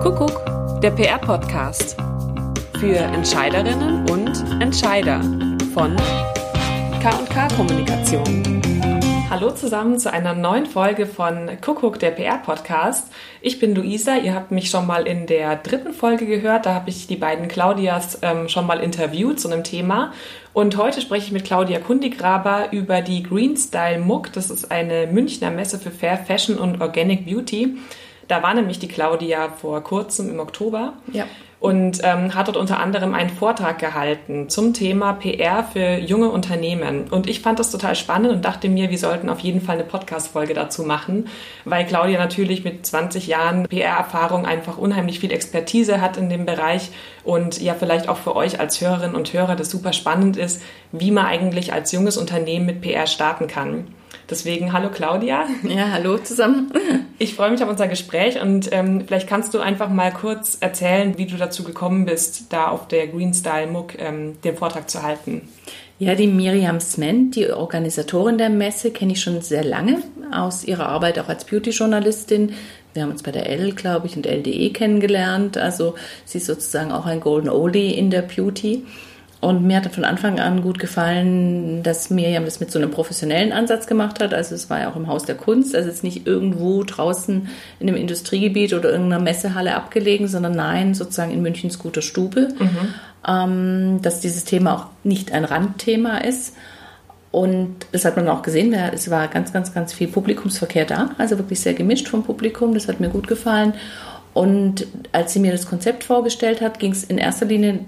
Kuckuck, der PR-Podcast. Für Entscheiderinnen und Entscheider von KK Kommunikation. Hallo zusammen zu einer neuen Folge von Kuckuck, der PR-Podcast. Ich bin Luisa, ihr habt mich schon mal in der dritten Folge gehört. Da habe ich die beiden Claudias ähm, schon mal interviewt zu einem Thema. Und heute spreche ich mit Claudia Kundigraber über die Green Style Muck. Das ist eine Münchner Messe für Fair Fashion und Organic Beauty. Da war nämlich die Claudia vor kurzem im Oktober. Ja. Und ähm, hat dort unter anderem einen Vortrag gehalten zum Thema PR für junge Unternehmen. Und ich fand das total spannend und dachte mir, wir sollten auf jeden Fall eine Podcast-Folge dazu machen, weil Claudia natürlich mit 20 Jahren PR-Erfahrung einfach unheimlich viel Expertise hat in dem Bereich und ja vielleicht auch für euch als Hörerinnen und Hörer das super spannend ist, wie man eigentlich als junges Unternehmen mit PR starten kann. Deswegen hallo Claudia. Ja, hallo zusammen. Ich freue mich auf unser Gespräch und ähm, vielleicht kannst du einfach mal kurz erzählen, wie du dazu gekommen bist, da auf der Green Style Muck ähm, den Vortrag zu halten. Ja, die Miriam Sment, die Organisatorin der Messe, kenne ich schon sehr lange aus ihrer Arbeit auch als Beauty-Journalistin. Wir haben uns bei der L, glaube ich, und LDE kennengelernt. Also sie ist sozusagen auch ein Golden Oldie in der Beauty. Und mir hat von Anfang an gut gefallen, dass Miriam das mit so einem professionellen Ansatz gemacht hat. Also es war ja auch im Haus der Kunst, also jetzt nicht irgendwo draußen in einem Industriegebiet oder irgendeiner Messehalle abgelegen, sondern nein, sozusagen in Münchens guter Stube. Mhm. Ähm, dass dieses Thema auch nicht ein Randthema ist. Und das hat man auch gesehen, es war ganz, ganz, ganz viel Publikumsverkehr da, also wirklich sehr gemischt vom Publikum, das hat mir gut gefallen. Und als sie mir das Konzept vorgestellt hat, ging es in erster Linie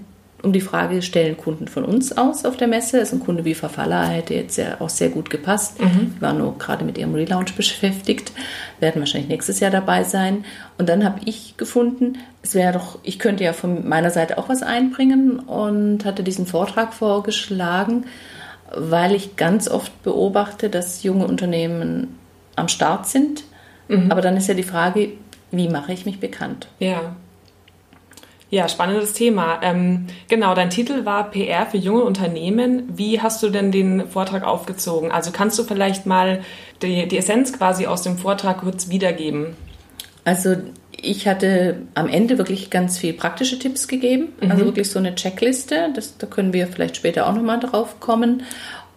um die Frage, stellen Kunden von uns aus auf der Messe? Also ein Kunde wie Verfaller hätte jetzt ja auch sehr gut gepasst. Mhm. Waren nur gerade mit ihrem Relaunch beschäftigt, werden wahrscheinlich nächstes Jahr dabei sein. Und dann habe ich gefunden, es wäre doch, ich könnte ja von meiner Seite auch was einbringen und hatte diesen Vortrag vorgeschlagen, weil ich ganz oft beobachte, dass junge Unternehmen am Start sind. Mhm. Aber dann ist ja die Frage, wie mache ich mich bekannt? Ja. Ja, spannendes Thema. Ähm, genau, dein Titel war PR für junge Unternehmen. Wie hast du denn den Vortrag aufgezogen? Also kannst du vielleicht mal die, die Essenz quasi aus dem Vortrag kurz wiedergeben? Also ich hatte am Ende wirklich ganz viel praktische Tipps gegeben, also mhm. wirklich so eine Checkliste. Das, da können wir vielleicht später auch nochmal drauf kommen.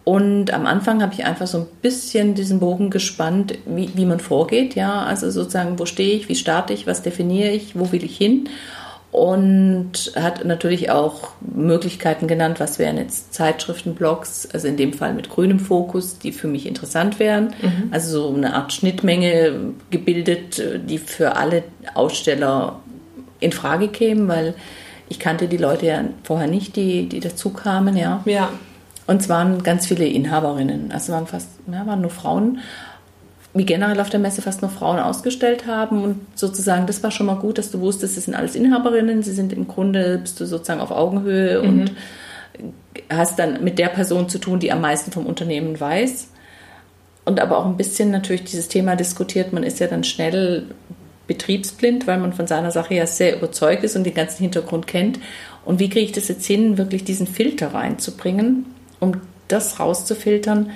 Und am Anfang habe ich einfach so ein bisschen diesen Bogen gespannt, wie, wie man vorgeht. Ja, also sozusagen, wo stehe ich, wie starte ich, was definiere ich, wo will ich hin? Und hat natürlich auch Möglichkeiten genannt, was wären jetzt Zeitschriften, Blogs, also in dem Fall mit grünem Fokus, die für mich interessant wären. Mhm. Also so eine Art Schnittmenge gebildet, die für alle Aussteller in Frage kämen, weil ich kannte die Leute ja vorher nicht, die, die dazu kamen, ja. Ja. Und es waren ganz viele Inhaberinnen, also waren fast, ja, waren nur Frauen wie generell auf der Messe fast nur Frauen ausgestellt haben und sozusagen, das war schon mal gut, dass du wusstest, sie sind alles Inhaberinnen, sie sind im Grunde, bist du sozusagen auf Augenhöhe mhm. und hast dann mit der Person zu tun, die am meisten vom Unternehmen weiß. Und aber auch ein bisschen natürlich dieses Thema diskutiert, man ist ja dann schnell betriebsblind, weil man von seiner Sache ja sehr überzeugt ist und den ganzen Hintergrund kennt. Und wie kriege ich das jetzt hin, wirklich diesen Filter reinzubringen, um das rauszufiltern,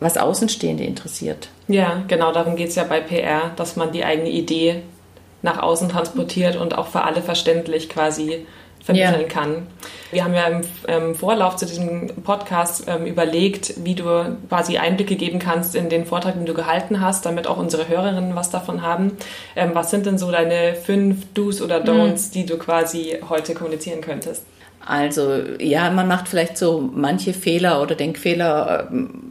was Außenstehende interessiert. Ja, genau, darum geht es ja bei PR, dass man die eigene Idee nach außen transportiert und auch für alle verständlich quasi vermitteln ja. kann. Wir haben ja im, im, Vorlauf zu diesem Podcast ähm, überlegt, wie du quasi Einblicke geben kannst in den Vortrag, den du gehalten hast, damit auch unsere Hörerinnen was davon haben. Ähm, was sind denn so deine fünf Do's oder Don'ts, mhm. die du quasi heute kommunizieren könntest? Also ja, man macht vielleicht so manche Fehler oder Denkfehler ähm,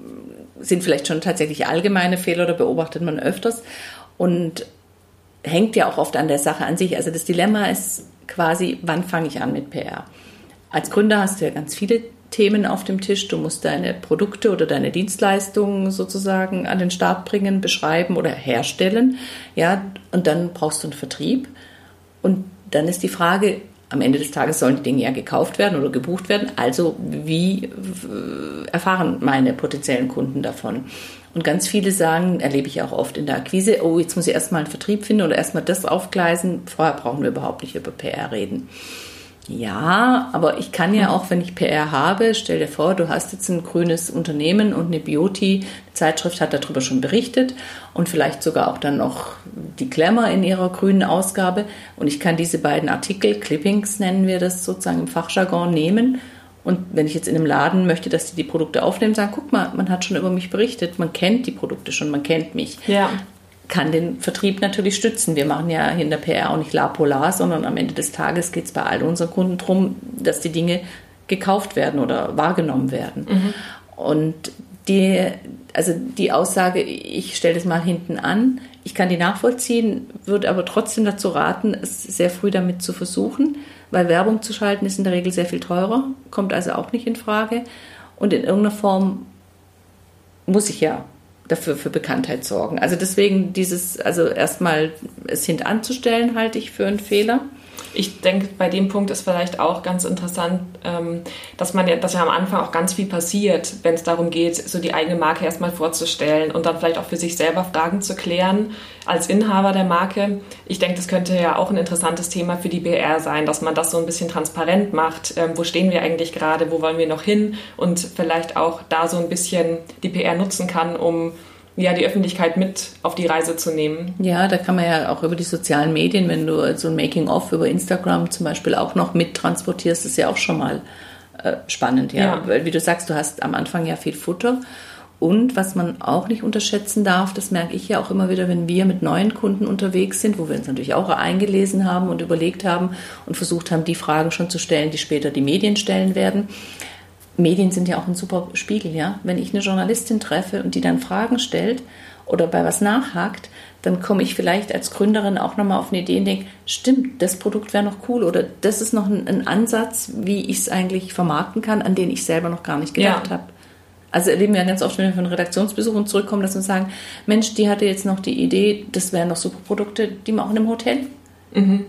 sind vielleicht schon tatsächlich allgemeine Fehler oder beobachtet man öfters und hängt ja auch oft an der Sache an sich. Also das Dilemma ist quasi, wann fange ich an mit PR? Als Gründer hast du ja ganz viele Themen auf dem Tisch. Du musst deine Produkte oder deine Dienstleistungen sozusagen an den Start bringen, beschreiben oder herstellen. Ja, und dann brauchst du einen Vertrieb. Und dann ist die Frage, am Ende des Tages sollen die Dinge ja gekauft werden oder gebucht werden. Also wie erfahren meine potenziellen Kunden davon? Und ganz viele sagen, erlebe ich auch oft in der Akquise, oh, jetzt muss ich erstmal einen Vertrieb finden oder erstmal das aufgleisen. Vorher brauchen wir überhaupt nicht über PR reden. Ja, aber ich kann ja auch, wenn ich PR habe, stell dir vor, du hast jetzt ein grünes Unternehmen und eine Beauty-Zeitschrift hat darüber schon berichtet und vielleicht sogar auch dann noch die Glamour in ihrer grünen Ausgabe und ich kann diese beiden Artikel, Clippings nennen wir das sozusagen im Fachjargon, nehmen und wenn ich jetzt in einem Laden möchte, dass die die Produkte aufnehmen, sagen, guck mal, man hat schon über mich berichtet, man kennt die Produkte schon, man kennt mich. Ja kann den Vertrieb natürlich stützen. Wir machen ja in der PR auch nicht la polar, sondern am Ende des Tages geht es bei all unseren Kunden darum, dass die Dinge gekauft werden oder wahrgenommen werden. Mhm. Und die, also die Aussage, ich stelle das mal hinten an, ich kann die nachvollziehen, würde aber trotzdem dazu raten, es sehr früh damit zu versuchen, weil Werbung zu schalten ist in der Regel sehr viel teurer, kommt also auch nicht in Frage. Und in irgendeiner Form muss ich ja dafür für Bekanntheit sorgen. Also deswegen dieses, also erstmal es hintanzustellen, halte ich für einen Fehler. Ich denke, bei dem Punkt ist vielleicht auch ganz interessant, ähm, dass man ja, dass ja am Anfang auch ganz viel passiert, wenn es darum geht, so die eigene Marke erstmal vorzustellen und dann vielleicht auch für sich selber Fragen zu klären als Inhaber der Marke. Ich denke, das könnte ja auch ein interessantes Thema für die BR sein, dass man das so ein bisschen transparent macht. Ähm, wo stehen wir eigentlich gerade? Wo wollen wir noch hin? Und vielleicht auch da so ein bisschen die PR nutzen kann, um ja, die Öffentlichkeit mit auf die Reise zu nehmen. Ja, da kann man ja auch über die sozialen Medien, wenn du so ein Making-of über Instagram zum Beispiel auch noch mit transportierst, ist ja auch schon mal äh, spannend, ja. ja. Weil, wie du sagst, du hast am Anfang ja viel Futter. Und was man auch nicht unterschätzen darf, das merke ich ja auch immer wieder, wenn wir mit neuen Kunden unterwegs sind, wo wir uns natürlich auch eingelesen haben und überlegt haben und versucht haben, die Fragen schon zu stellen, die später die Medien stellen werden Medien sind ja auch ein super Spiegel, ja. Wenn ich eine Journalistin treffe und die dann Fragen stellt oder bei was nachhakt, dann komme ich vielleicht als Gründerin auch nochmal auf eine Idee und denke, stimmt, das Produkt wäre noch cool oder das ist noch ein, ein Ansatz, wie ich es eigentlich vermarkten kann, an den ich selber noch gar nicht gedacht ja. habe. Also erleben wir ganz oft, wenn wir von Redaktionsbesuchen zurückkommen, dass wir sagen, Mensch, die hatte jetzt noch die Idee, das wären noch super Produkte, die man auch in einem Hotel mhm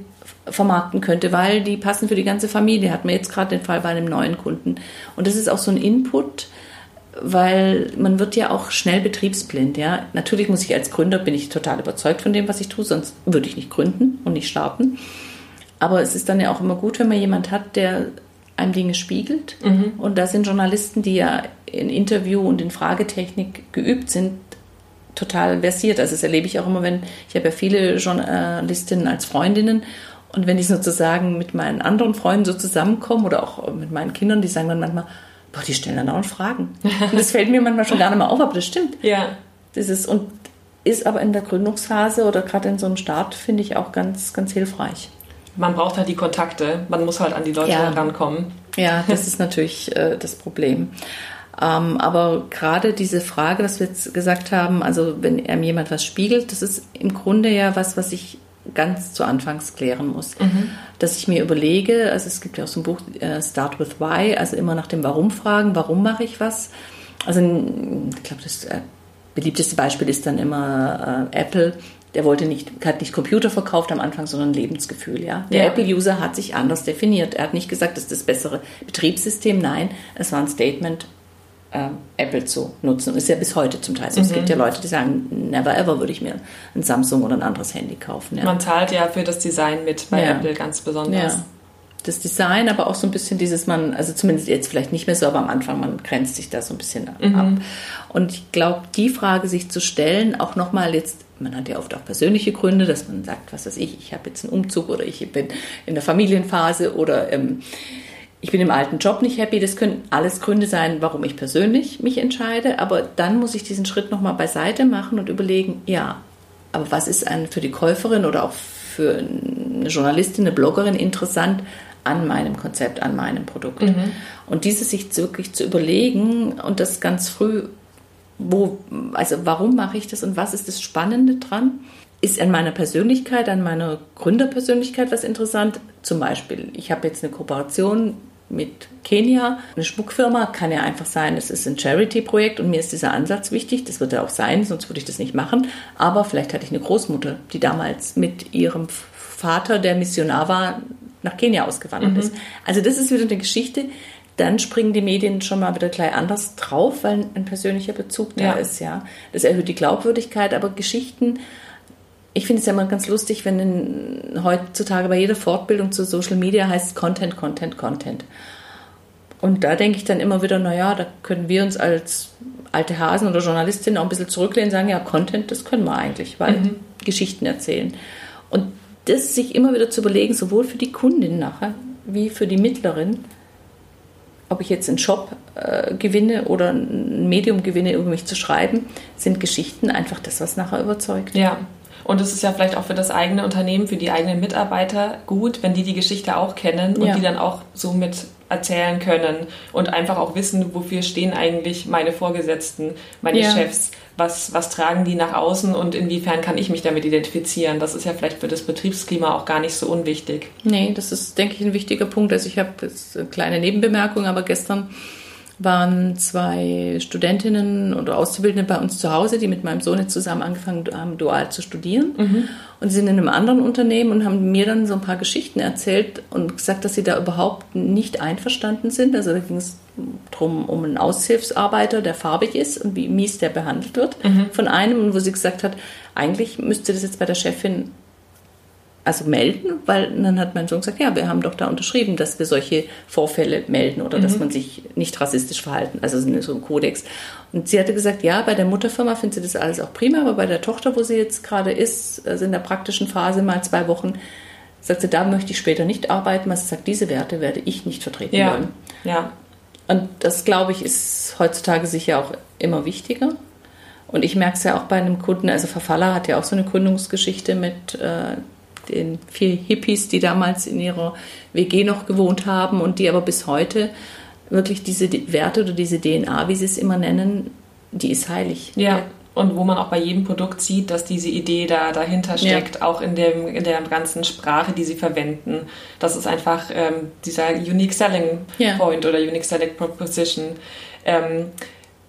vermarkten könnte, weil die passen für die ganze Familie. Hat man jetzt gerade den Fall bei einem neuen Kunden. Und das ist auch so ein Input, weil man wird ja auch schnell betriebsblind. Ja, natürlich muss ich als Gründer bin ich total überzeugt von dem, was ich tue, sonst würde ich nicht gründen und nicht starten. Aber es ist dann ja auch immer gut, wenn man jemand hat, der einem Dinge spiegelt. Mhm. Und da sind Journalisten, die ja in Interview und in Fragetechnik geübt sind, total versiert. Also das erlebe ich auch immer, wenn ich habe ja viele Journalistinnen als Freundinnen und wenn ich sozusagen mit meinen anderen Freunden so zusammenkomme oder auch mit meinen Kindern, die sagen dann manchmal, boah, die stellen dann auch Fragen. Und das fällt mir manchmal schon gar nicht mehr auf, aber das stimmt. Ja. Das ist, und ist aber in der Gründungsphase oder gerade in so einem Start, finde ich auch ganz, ganz hilfreich. Man braucht halt die Kontakte, man muss halt an die Leute ja. rankommen. Ja, das ist natürlich äh, das Problem. Ähm, aber gerade diese Frage, was wir jetzt gesagt haben, also wenn einem jemand was spiegelt, das ist im Grunde ja was, was ich ganz zu Anfangs klären muss. Mhm. Dass ich mir überlege, also es gibt ja auch so ein Buch, äh, Start with Why, also immer nach dem Warum fragen, warum mache ich was. Also ich glaube, das äh, beliebteste Beispiel ist dann immer äh, Apple. Der wollte nicht, hat nicht Computer verkauft am Anfang, sondern Lebensgefühl. Ja? Der ja. Apple-User hat sich anders definiert. Er hat nicht gesagt, das ist das bessere Betriebssystem. Nein, es war ein Statement Apple zu nutzen. Ist ja bis heute zum Teil so. Mhm. Es gibt ja Leute, die sagen, never ever würde ich mir ein Samsung oder ein anderes Handy kaufen. Ja. Man zahlt ja für das Design mit bei ja. Apple ganz besonders. Ja. Das Design, aber auch so ein bisschen dieses, man, also zumindest jetzt vielleicht nicht mehr so, aber am Anfang, man grenzt sich da so ein bisschen mhm. ab. Und ich glaube, die Frage sich zu stellen, auch nochmal jetzt man hat ja oft auch persönliche Gründe, dass man sagt, was weiß ich, ich habe jetzt einen Umzug oder ich bin in der Familienphase oder ähm, ich bin im alten Job nicht happy. Das können alles Gründe sein, warum ich persönlich mich entscheide. Aber dann muss ich diesen Schritt nochmal beiseite machen und überlegen, ja, aber was ist ein, für die Käuferin oder auch für eine Journalistin, eine Bloggerin interessant an meinem Konzept, an meinem Produkt? Mhm. Und dieses sich wirklich zu überlegen und das ganz früh, wo, also warum mache ich das und was ist das Spannende dran? Ist an meiner Persönlichkeit, an meiner Gründerpersönlichkeit was interessant? Zum Beispiel, ich habe jetzt eine Kooperation mit Kenia. Eine Schmuckfirma kann ja einfach sein, es ist ein Charity-Projekt und mir ist dieser Ansatz wichtig. Das wird ja auch sein, sonst würde ich das nicht machen. Aber vielleicht hatte ich eine Großmutter, die damals mit ihrem Vater, der Missionar war, nach Kenia ausgewandert mhm. ist. Also das ist wieder eine Geschichte. Dann springen die Medien schon mal wieder gleich anders drauf, weil ein persönlicher Bezug da ja. ist. Ja, das erhöht die Glaubwürdigkeit. Aber Geschichten ich finde es ja immer ganz lustig, wenn in, heutzutage bei jeder Fortbildung zu Social Media heißt Content, Content, Content. Und da denke ich dann immer wieder, naja, da können wir uns als alte Hasen oder Journalistin auch ein bisschen zurücklehnen und sagen, ja, Content, das können wir eigentlich, weil mhm. Geschichten erzählen. Und das sich immer wieder zu überlegen, sowohl für die Kundin nachher wie für die Mittlerin, ob ich jetzt einen Shop äh, gewinne oder ein Medium gewinne, um mich zu schreiben, sind Geschichten einfach das, was nachher überzeugt. Ja, und es ist ja vielleicht auch für das eigene Unternehmen, für die eigenen Mitarbeiter gut, wenn die die Geschichte auch kennen und ja. die dann auch so mit erzählen können und einfach auch wissen, wofür stehen eigentlich meine Vorgesetzten, meine ja. Chefs, was, was tragen die nach außen und inwiefern kann ich mich damit identifizieren. Das ist ja vielleicht für das Betriebsklima auch gar nicht so unwichtig. Nee, das ist, denke ich, ein wichtiger Punkt. Also ich habe jetzt eine kleine Nebenbemerkung, aber gestern waren zwei Studentinnen oder Auszubildende bei uns zu Hause, die mit meinem Sohn jetzt zusammen angefangen haben, dual zu studieren. Mhm. Und sie sind in einem anderen Unternehmen und haben mir dann so ein paar Geschichten erzählt und gesagt, dass sie da überhaupt nicht einverstanden sind. Also da ging es darum, um einen Aushilfsarbeiter, der farbig ist und wie mies der behandelt wird mhm. von einem. Und wo sie gesagt hat, eigentlich müsste das jetzt bei der Chefin also melden, weil dann hat mein Sohn gesagt, ja, wir haben doch da unterschrieben, dass wir solche Vorfälle melden oder mhm. dass man sich nicht rassistisch verhalten, also so ein Kodex. Und sie hatte gesagt, ja, bei der Mutterfirma findet sie das alles auch prima, aber bei der Tochter, wo sie jetzt gerade ist, also in der praktischen Phase mal zwei Wochen, sagt sie, da möchte ich später nicht arbeiten, weil sie sagt, diese Werte werde ich nicht vertreten ja. wollen. Ja. Und das, glaube ich, ist heutzutage sicher auch immer wichtiger. Und ich merke es ja auch bei einem Kunden, also Verfaller hat ja auch so eine Gründungsgeschichte mit äh, den vier Hippies, die damals in ihrer WG noch gewohnt haben und die aber bis heute wirklich diese Werte oder diese DNA, wie sie es immer nennen, die ist heilig. Ja. Und wo man auch bei jedem Produkt sieht, dass diese Idee da dahinter steckt, ja. auch in, dem, in der ganzen Sprache, die sie verwenden. Das ist einfach ähm, dieser Unique Selling ja. Point oder Unique Selling Proposition. Ähm,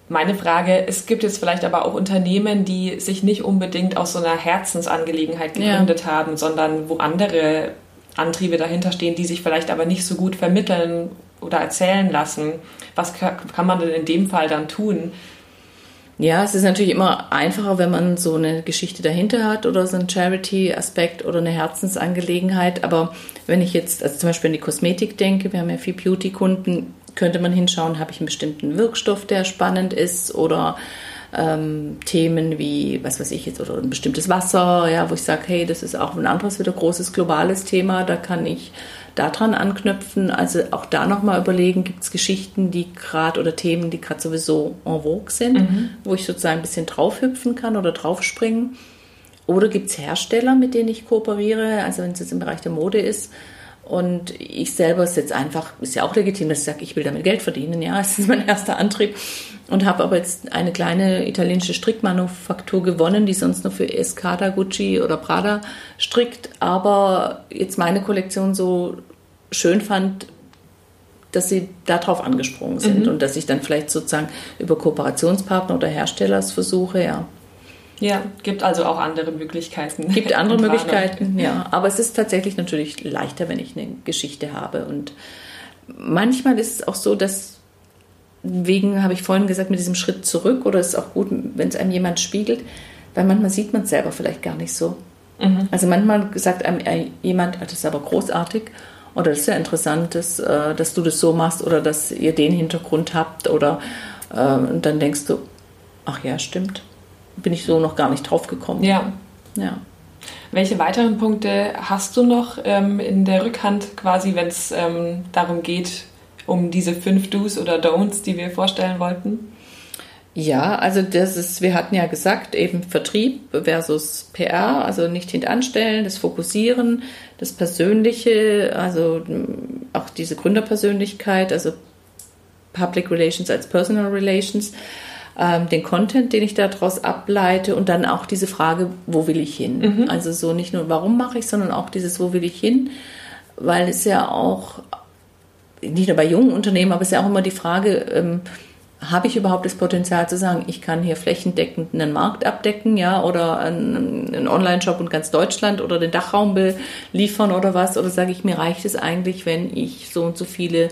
meine Frage, es gibt jetzt vielleicht aber auch Unternehmen, die sich nicht unbedingt aus so einer Herzensangelegenheit gegründet ja. haben, sondern wo andere Antriebe dahinter stehen, die sich vielleicht aber nicht so gut vermitteln oder erzählen lassen. Was kann man denn in dem Fall dann tun? Ja, es ist natürlich immer einfacher, wenn man so eine Geschichte dahinter hat oder so einen Charity-Aspekt oder eine Herzensangelegenheit. Aber wenn ich jetzt also zum Beispiel an die Kosmetik denke, wir haben ja viel Beauty-Kunden, könnte man hinschauen, habe ich einen bestimmten Wirkstoff, der spannend ist oder ähm, Themen wie, was weiß ich jetzt, oder ein bestimmtes Wasser, ja, wo ich sage, hey, das ist auch ein anderes wieder großes globales Thema, da kann ich daran anknüpfen. Also auch da nochmal überlegen, gibt es Geschichten, die gerade oder Themen, die gerade sowieso en vogue sind, mhm. wo ich sozusagen ein bisschen draufhüpfen kann oder draufspringen. Oder gibt es Hersteller, mit denen ich kooperiere, also wenn es jetzt im Bereich der Mode ist, und ich selber ist jetzt einfach, ist ja auch legitim, dass ich sage, ich will damit Geld verdienen. Ja, es ist mein erster Antrieb. Und habe aber jetzt eine kleine italienische Strickmanufaktur gewonnen, die sonst nur für Escada, Gucci oder Prada strickt. Aber jetzt meine Kollektion so schön fand, dass sie darauf angesprungen sind mhm. und dass ich dann vielleicht sozusagen über Kooperationspartner oder Hersteller versuche, ja, ja, gibt also auch andere Möglichkeiten. Gibt andere Möglichkeiten, ja. Aber es ist tatsächlich natürlich leichter, wenn ich eine Geschichte habe. Und manchmal ist es auch so, dass wegen, habe ich vorhin gesagt, mit diesem Schritt zurück, oder es ist auch gut, wenn es einem jemand spiegelt, weil manchmal sieht man es selber vielleicht gar nicht so. Mhm. Also manchmal sagt einem jemand, ah, das ist aber großartig oder das ist ja interessant, dass, äh, dass du das so machst oder dass ihr den Hintergrund habt oder äh, und dann denkst du, ach ja, stimmt bin ich so noch gar nicht drauf gekommen. Ja. Ja. Welche weiteren Punkte hast du noch ähm, in der Rückhand quasi, wenn es ähm, darum geht, um diese fünf Do's oder Don'ts, die wir vorstellen wollten? Ja, also das ist, wir hatten ja gesagt, eben Vertrieb versus PR, also nicht hintanstellen, das Fokussieren, das Persönliche, also auch diese Gründerpersönlichkeit, also Public Relations als Personal Relations ähm, den Content, den ich daraus ableite und dann auch diese Frage, wo will ich hin? Mhm. Also so nicht nur, warum mache ich, sondern auch dieses, wo will ich hin? Weil es ja auch, nicht nur bei jungen Unternehmen, aber es ist ja auch immer die Frage, ähm, habe ich überhaupt das Potenzial zu sagen, ich kann hier flächendeckend einen Markt abdecken, ja, oder einen, einen Online-Shop in ganz Deutschland oder den Dachraum beliefern oder was? Oder sage ich, mir reicht es eigentlich, wenn ich so und so viele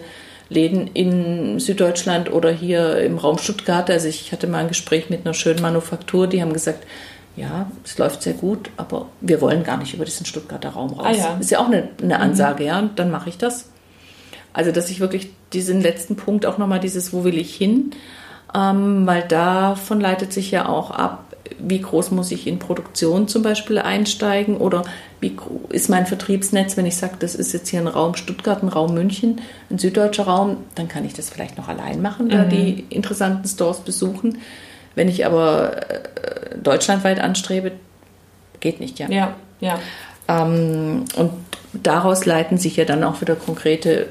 Läden in Süddeutschland oder hier im Raum Stuttgart. Also ich hatte mal ein Gespräch mit einer schönen Manufaktur, die haben gesagt, ja, es läuft sehr gut, aber wir wollen gar nicht über diesen Stuttgarter Raum raus. Ah, ja. Ist ja auch eine, eine Ansage, ja, und dann mache ich das. Also, dass ich wirklich diesen letzten Punkt auch nochmal dieses, wo will ich hin, ähm, weil davon leitet sich ja auch ab, wie groß muss ich in Produktion zum Beispiel einsteigen oder wie ist mein Vertriebsnetz, wenn ich sage, das ist jetzt hier ein Raum Stuttgart, ein Raum München, ein süddeutscher Raum, dann kann ich das vielleicht noch allein machen, da die interessanten Stores besuchen. Wenn ich aber äh, deutschlandweit anstrebe, geht nicht, ja. Ja, ja. Ähm, und daraus leiten sich ja dann auch wieder konkrete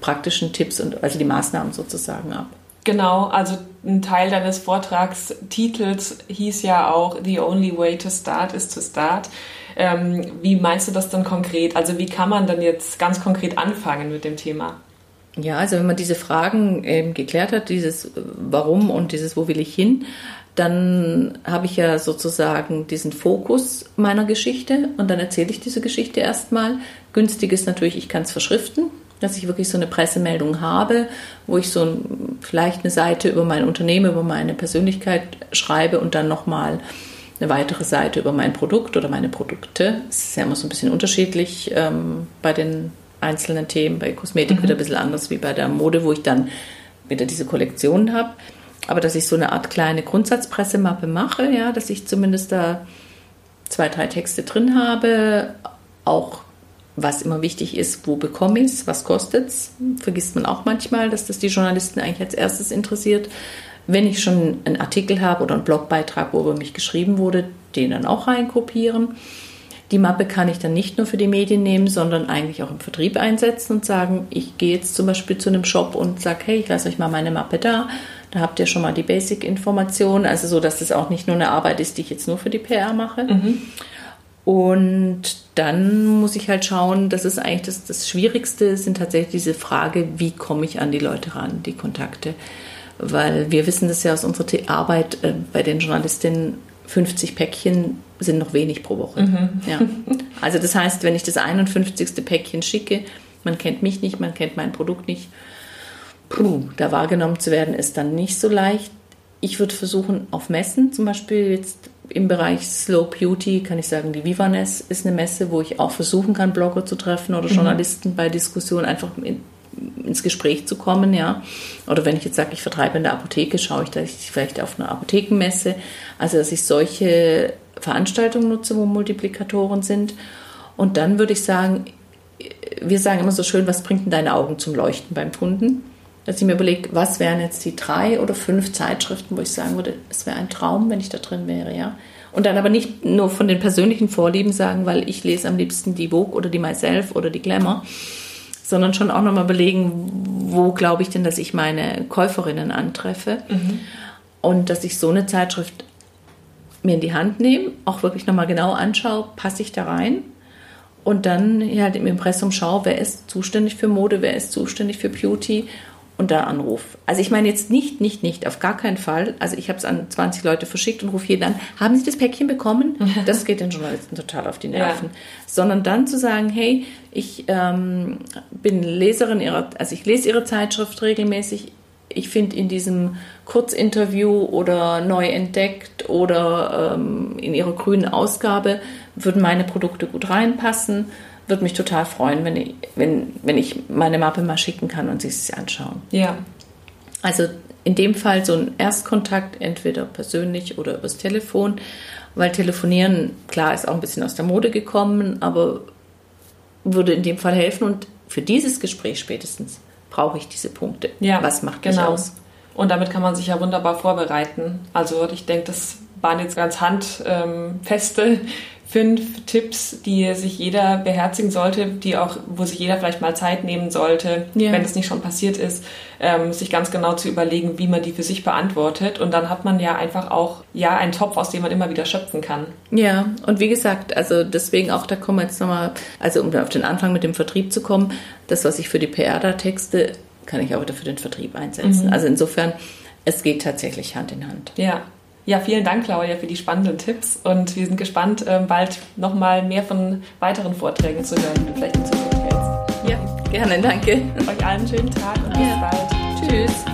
praktischen Tipps und also die Maßnahmen sozusagen ab. Genau, also ein Teil deines Vortragstitels hieß ja auch The only way to start is to start. Ähm, wie meinst du das dann konkret? Also wie kann man dann jetzt ganz konkret anfangen mit dem Thema? Ja, also wenn man diese Fragen eben geklärt hat, dieses Warum und dieses Wo will ich hin, dann habe ich ja sozusagen diesen Fokus meiner Geschichte und dann erzähle ich diese Geschichte erstmal. Günstig ist natürlich, ich kann es verschriften, dass ich wirklich so eine Pressemeldung habe, wo ich so ein, vielleicht eine Seite über mein Unternehmen, über meine Persönlichkeit schreibe und dann nochmal eine weitere Seite über mein Produkt oder meine Produkte. Es ist ja immer so ein bisschen unterschiedlich ähm, bei den einzelnen Themen. Bei Kosmetik wieder ein bisschen anders wie bei der Mode, wo ich dann wieder diese Kollektionen habe. Aber dass ich so eine Art kleine Grundsatzpressemappe mache, ja, dass ich zumindest da zwei, drei Texte drin habe, auch was immer wichtig ist, wo bekomme ich es, was kostet es, vergisst man auch manchmal, dass das die Journalisten eigentlich als erstes interessiert. Wenn ich schon einen Artikel habe oder einen Blogbeitrag, wo über mich geschrieben wurde, den dann auch reinkopieren. Die Mappe kann ich dann nicht nur für die Medien nehmen, sondern eigentlich auch im Vertrieb einsetzen und sagen, ich gehe jetzt zum Beispiel zu einem Shop und sage, hey, ich lasse euch mal meine Mappe da. Da habt ihr schon mal die Basic-Informationen, also so, dass das auch nicht nur eine Arbeit ist, die ich jetzt nur für die PR mache. Und dann muss ich halt schauen, das ist eigentlich das, das Schwierigste, sind tatsächlich diese Frage, wie komme ich an die Leute ran, die Kontakte. Weil wir wissen das ja aus unserer Arbeit äh, bei den Journalistinnen, 50 Päckchen sind noch wenig pro Woche. Ja. Also das heißt, wenn ich das 51. Päckchen schicke, man kennt mich nicht, man kennt mein Produkt nicht, puh, da wahrgenommen zu werden, ist dann nicht so leicht. Ich würde versuchen, auf Messen, zum Beispiel jetzt im Bereich Slow Beauty, kann ich sagen, die Vivanes ist eine Messe, wo ich auch versuchen kann, Blogger zu treffen oder Journalisten bei Diskussionen einfach in, ins Gespräch zu kommen, ja. Oder wenn ich jetzt sage, ich vertreibe in der Apotheke, schaue ich, dass ich vielleicht auf einer Apothekenmesse, also dass ich solche Veranstaltungen nutze, wo Multiplikatoren sind. Und dann würde ich sagen, wir sagen immer so schön, was bringt denn deine Augen zum Leuchten beim Kunden? Dass ich mir überlege, was wären jetzt die drei oder fünf Zeitschriften, wo ich sagen würde, es wäre ein Traum, wenn ich da drin wäre, ja. Und dann aber nicht nur von den persönlichen Vorlieben sagen, weil ich lese am liebsten die Vogue oder die Myself oder die Glamour, sondern schon auch nochmal überlegen, wo glaube ich denn, dass ich meine Käuferinnen antreffe. Und dass ich so eine Zeitschrift mir in die Hand nehme, auch wirklich nochmal genau anschaue, passe ich da rein und dann halt im Impressum schaue, wer ist zuständig für Mode, wer ist zuständig für Beauty da anruf. Also ich meine jetzt nicht, nicht, nicht, auf gar keinen Fall. Also ich habe es an 20 Leute verschickt und rufe jeden an, haben Sie das Päckchen bekommen? Das geht den Journalisten total auf die Nerven. Ja. Sondern dann zu sagen, hey, ich ähm, bin Leserin ihrer, also ich lese Ihre Zeitschrift regelmäßig, ich finde in diesem Kurzinterview oder neu entdeckt oder ähm, in ihrer grünen Ausgabe würden meine Produkte gut reinpassen. Würde mich total freuen, wenn ich, wenn, wenn ich meine Mappe mal schicken kann und sie sich anschauen. Ja. Also in dem Fall so ein Erstkontakt, entweder persönlich oder übers Telefon, weil telefonieren, klar, ist auch ein bisschen aus der Mode gekommen, aber würde in dem Fall helfen und für dieses Gespräch spätestens brauche ich diese Punkte. Ja, Was macht mich genau. aus? Und damit kann man sich ja wunderbar vorbereiten. Also ich denke, das waren jetzt ganz handfeste fünf Tipps, die sich jeder beherzigen sollte, die auch, wo sich jeder vielleicht mal Zeit nehmen sollte, Ja. wenn es nicht schon passiert ist, ähm, sich ganz genau zu überlegen, wie man die für sich beantwortet. Und dann hat man ja einfach auch ja einen Topf, aus dem man immer wieder schöpfen kann. Ja, und wie gesagt, also deswegen auch, da kommen wir jetzt nochmal, also um auf den Anfang mit dem Vertrieb zu kommen, das, was ich für die PR da texte, kann ich auch wieder für den Vertrieb einsetzen. Also insofern, es geht tatsächlich Hand in Hand. Ja. Ja, vielen Dank, Claudia, für die spannenden Tipps. Und wir sind gespannt, ähm, bald nochmal mehr von weiteren Vorträgen zu hören, vielleicht in Zukunft hältst. Ja, gerne, danke. Euch allen einen schönen Tag und bis Ja. bald. Tschüss.